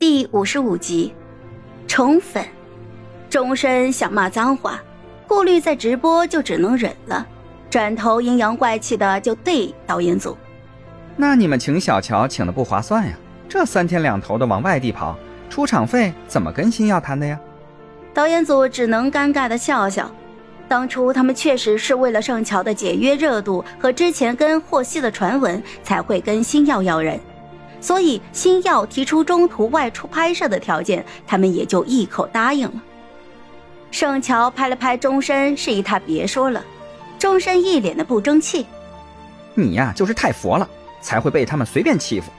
第五十五集，宠粉。钟声想骂脏话，顾虑在直播就只能忍了，转头阴阳怪气的就对导演组：“那你们请小乔请的不划算呀，这三天两头的往外地跑，出场费怎么跟星耀谈的呀？”导演组只能尴尬的笑笑。当初他们确实是为了盛乔的解约热度和之前跟霍希的传闻，才会跟星耀要人，所以星耀提出中途外出拍摄的条件，他们也就一口答应了。盛乔拍了拍钟深，示意他别说了。钟深一脸的不争气：“你呀，就是太佛了，才会被他们随便欺负。”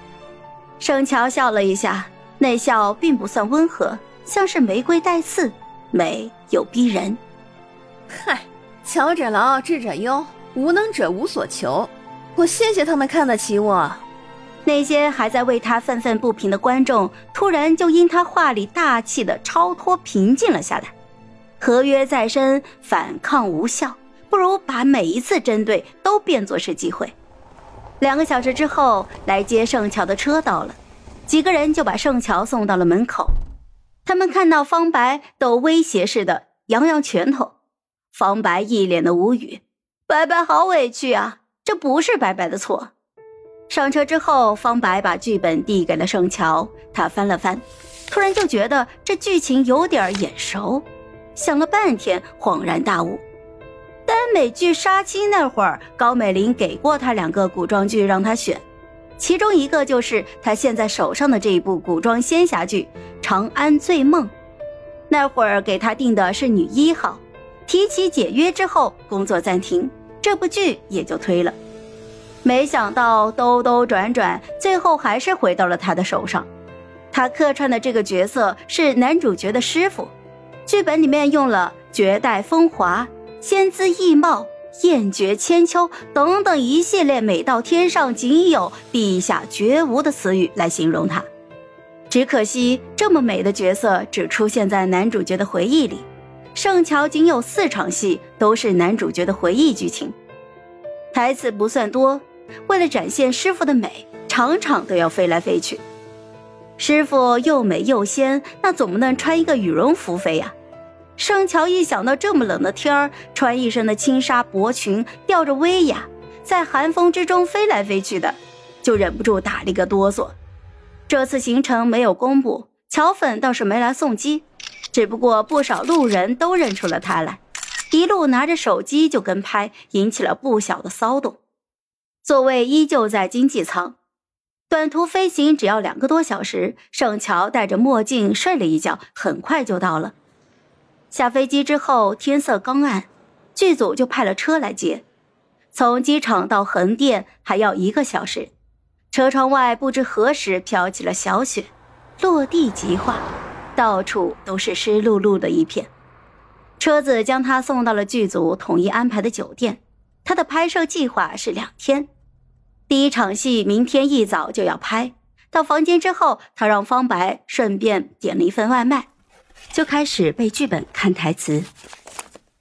盛乔笑了一下，那笑并不算温和，像是玫瑰带刺，美又逼人。嗨，巧者劳，智者忧，无能者无所求。我谢谢他们看得起我。那些还在为他愤愤不平的观众，突然就因他话里大气的超脱平静了下来。合约在身，反抗无效，不如把每一次针对都变作是机会。两个小时之后，来接盛乔的车到了，几个人就把盛乔送到了门口。他们看到方白，都威胁似的扬扬拳头。方白一脸的无语，白白好委屈啊！这不是白白的错。上车之后，方白把剧本递给了盛乔，他翻了翻，突然就觉得这剧情有点眼熟，想了半天，恍然大悟。耽美剧杀妻那会儿，高美玲给过他两个古装剧让他选，其中一个就是他现在手上的这一部古装仙侠剧《长安醉梦》，那会儿给他定的是女一号。提起解约之后，工作暂停，这部剧也就推了。没想到兜兜转转，最后还是回到了他的手上。他客串的这个角色是男主角的师傅，剧本里面用了“绝代风华”“仙姿异貌”“艳绝千秋”等等一系列美到天上仅有、地下绝无的词语来形容他。只可惜，这么美的角色只出现在男主角的回忆里。盛乔仅有四场戏，都是男主角的回忆剧情，台词不算多。为了展现师傅的美，场场都要飞来飞去。师傅又美又仙，那总不能穿一个羽绒服飞呀？盛乔一想到这么冷的天儿，穿一身的轻纱薄裙，吊着威亚，在寒风之中飞来飞去的，就忍不住打了一个哆嗦。这次行程没有公布，乔粉倒是没来送机。只不过不少路人都认出了他来，一路拿着手机就跟拍，引起了不小的骚动。座位依旧在经济舱，短途飞行只要两个多小时。盛乔戴着墨镜睡了一觉，很快就到了。下飞机之后，天色刚暗，剧组就派了车来接。从机场到横店还要一个小时，车窗外不知何时飘起了小雪，落地即化。到处都是湿漉漉的一片，车子将他送到了剧组统一安排的酒店。他的拍摄计划是两天，第一场戏明天一早就要拍。到房间之后，他让方白顺便点了一份外卖，就开始背剧本、看台词。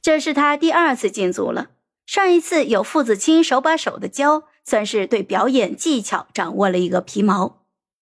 这是他第二次进组了，上一次有父子亲手把手的教，算是对表演技巧掌握了一个皮毛。